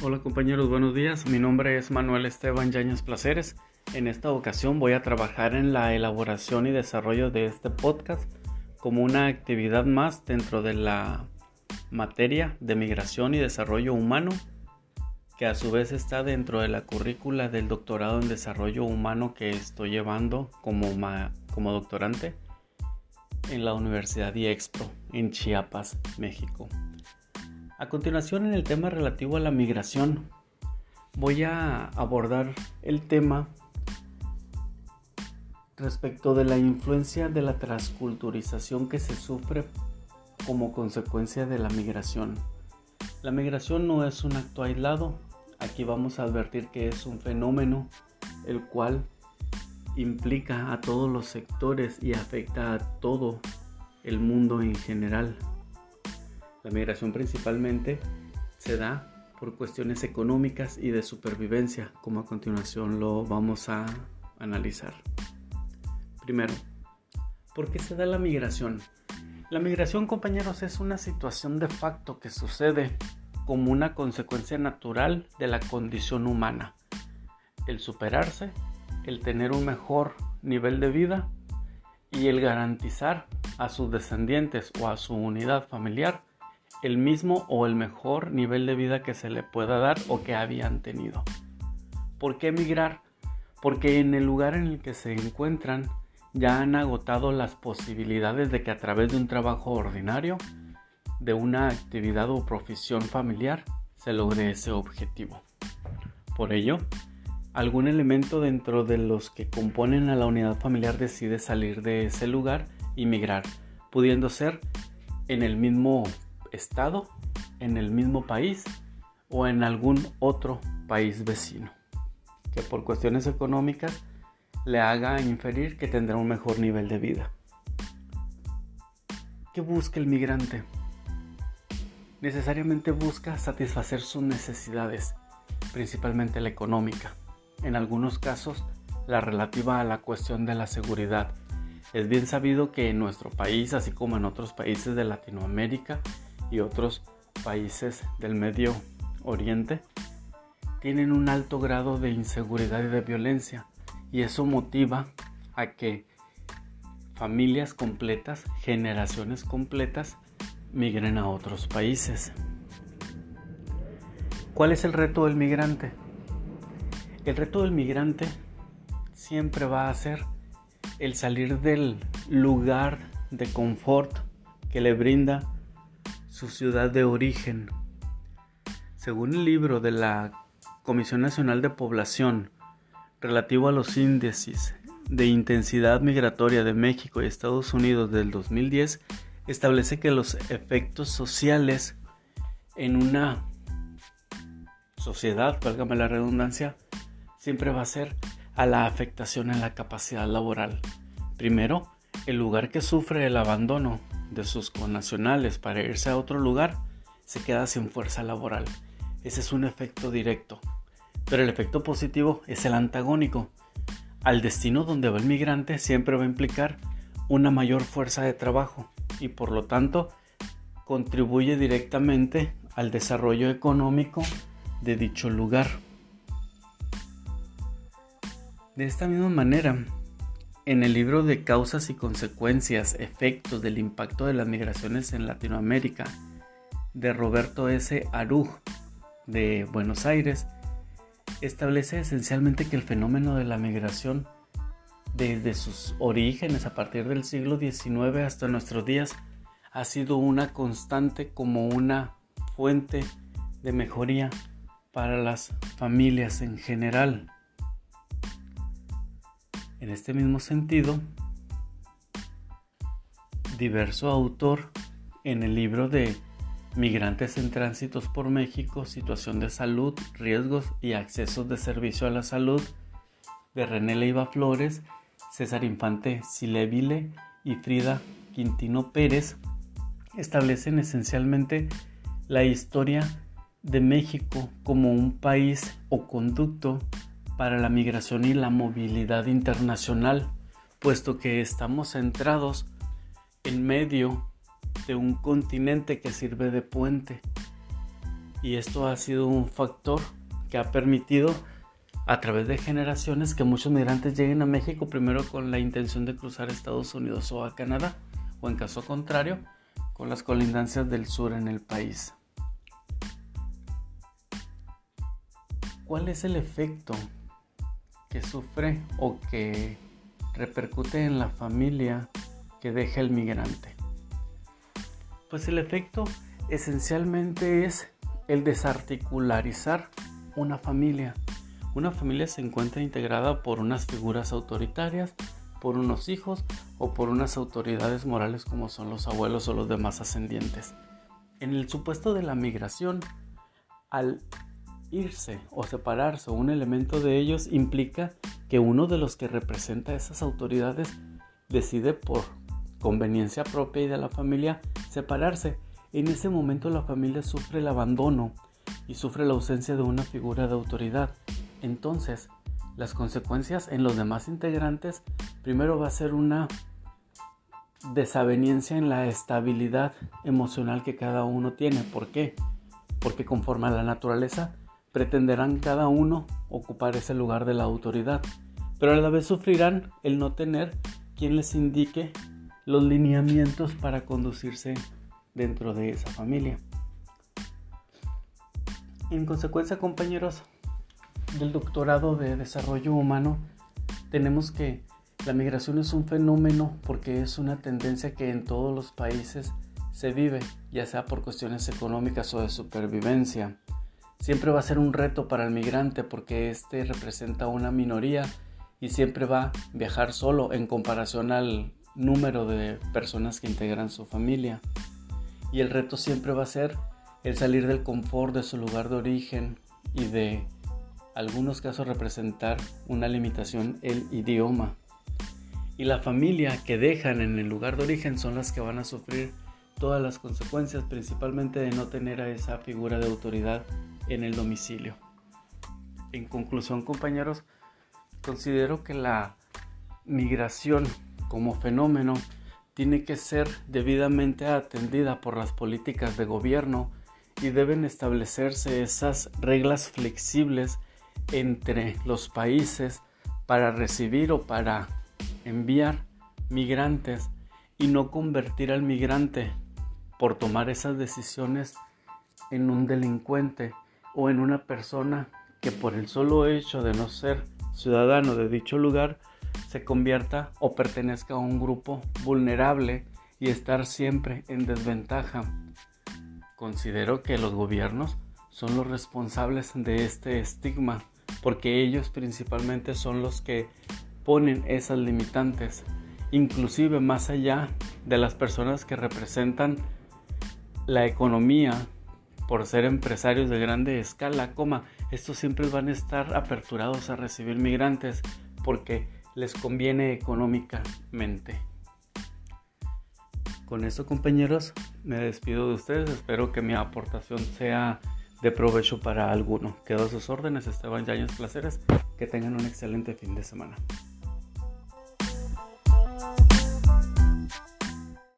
Hola compañeros, buenos días. Mi nombre es Manuel Esteban Yañez Placeres. En esta ocasión voy a trabajar en la elaboración y desarrollo de este podcast como una actividad más dentro de la materia de migración y desarrollo humano, que a su vez está dentro de la currícula del doctorado en desarrollo humano que estoy llevando como, como doctorante en la Universidad IEXPRO en Chiapas, México. A continuación, en el tema relativo a la migración, voy a abordar el tema respecto de la influencia de la transculturización que se sufre como consecuencia de la migración. La migración no es un acto aislado, aquí vamos a advertir que es un fenómeno el cual implica a todos los sectores y afecta a todo el mundo en general. La migración principalmente se da por cuestiones económicas y de supervivencia, como a continuación lo vamos a analizar. Primero, ¿por qué se da la migración? La migración, compañeros, es una situación de facto que sucede como una consecuencia natural de la condición humana. El superarse, el tener un mejor nivel de vida y el garantizar a sus descendientes o a su unidad familiar el mismo o el mejor nivel de vida que se le pueda dar o que habían tenido. ¿Por qué emigrar? Porque en el lugar en el que se encuentran ya han agotado las posibilidades de que a través de un trabajo ordinario, de una actividad o profesión familiar, se logre ese objetivo. Por ello, algún elemento dentro de los que componen a la unidad familiar decide salir de ese lugar y migrar, pudiendo ser en el mismo estado, en el mismo país o en algún otro país vecino, que por cuestiones económicas le haga inferir que tendrá un mejor nivel de vida. ¿Qué busca el migrante? Necesariamente busca satisfacer sus necesidades, principalmente la económica, en algunos casos la relativa a la cuestión de la seguridad. Es bien sabido que en nuestro país, así como en otros países de Latinoamérica, y otros países del Medio Oriente tienen un alto grado de inseguridad y de violencia y eso motiva a que familias completas, generaciones completas migren a otros países. ¿Cuál es el reto del migrante? El reto del migrante siempre va a ser el salir del lugar de confort que le brinda su ciudad de origen. Según el libro de la Comisión Nacional de Población relativo a los índices de intensidad migratoria de México y Estados Unidos del 2010, establece que los efectos sociales en una sociedad, válgame la redundancia, siempre va a ser a la afectación en la capacidad laboral. Primero, el lugar que sufre el abandono de sus connacionales para irse a otro lugar, se queda sin fuerza laboral. Ese es un efecto directo. Pero el efecto positivo es el antagónico. Al destino donde va el migrante siempre va a implicar una mayor fuerza de trabajo y por lo tanto contribuye directamente al desarrollo económico de dicho lugar. De esta misma manera, en el libro de Causas y Consecuencias, Efectos del Impacto de las Migraciones en Latinoamérica, de Roberto S. Aruj, de Buenos Aires, establece esencialmente que el fenómeno de la migración desde sus orígenes a partir del siglo XIX hasta nuestros días ha sido una constante como una fuente de mejoría para las familias en general. En este mismo sentido, diverso autor en el libro de Migrantes en Tránsitos por México, Situación de Salud, Riesgos y Accesos de Servicio a la Salud, de René Leiva Flores, César Infante Silevile y Frida Quintino Pérez, establecen esencialmente la historia de México como un país o conducto para la migración y la movilidad internacional, puesto que estamos centrados en medio de un continente que sirve de puente Y esto ha sido un factor que ha permitido a través de generaciones que muchos migrantes lleguen a México primero con la intención de cruzar Estados Unidos o a Canadá, o en caso contrario, con las colindancias del sur en el país. ¿Cuál es el efecto que sufre o que repercute en la familia que deja el migrante? Pues el efecto esencialmente es el desarticularizar una familia. Una familia se encuentra integrada por unas figuras autoritarias, por unos hijos o por unas autoridades morales como son los abuelos o los demás ascendientes. En el supuesto de la migración, al irse o separarse un elemento de ellos implica que uno de los que representa esas autoridades decide por conveniencia propia y de la familia separarse. En ese momento la familia sufre el abandono y sufre la ausencia de una figura de autoridad. Entonces, las consecuencias en los demás integrantes primero va a ser una desaveniencia en la estabilidad emocional que cada uno tiene. ¿Por qué? Porque conforme a la naturaleza pretenderán cada uno ocupar ese lugar de la autoridad, pero a la vez sufrirán el no tener quien les indique los lineamientos para conducirse dentro de esa familia. En consecuencia, compañeros del doctorado de desarrollo humano, tenemos que la migración es un fenómeno porque es una tendencia que en todos los países se vive, ya sea por cuestiones económicas o de supervivencia. Siempre va a ser un reto para el migrante porque este representa una minoría y siempre va a viajar solo en comparación al número de personas que integran su familia. Y el reto siempre va a ser el salir del confort de su lugar de origen y de algunos casos representar una limitación el idioma. Y la familia que dejan en el lugar de origen son las que van a sufrir todas las consecuencias, principalmente de no tener a esa figura de autoridad en el domicilio. En conclusión, compañeros, considero que la migración como fenómeno tiene que ser debidamente atendida por las políticas de gobierno y deben establecerse esas reglas flexibles entre los países para recibir o para enviar migrantes y no convertir al migrante por tomar esas decisiones en un delincuente o en una persona que por el solo hecho de no ser ciudadano de dicho lugar se convierta o pertenezca a un grupo vulnerable y estar siempre en desventaja. Considero que los gobiernos son los responsables de este estigma porque ellos principalmente son los que ponen esas limitantes, inclusive más allá de las personas que representan la economía por ser empresarios de grande escala, coma, estos siempre van a estar aperturados a recibir migrantes porque les conviene económicamente. Con eso compañeros, me despido de ustedes, espero que mi aportación sea de provecho para alguno. Quedo a sus órdenes, Esteban Yañez Placeres, que tengan un excelente fin de semana.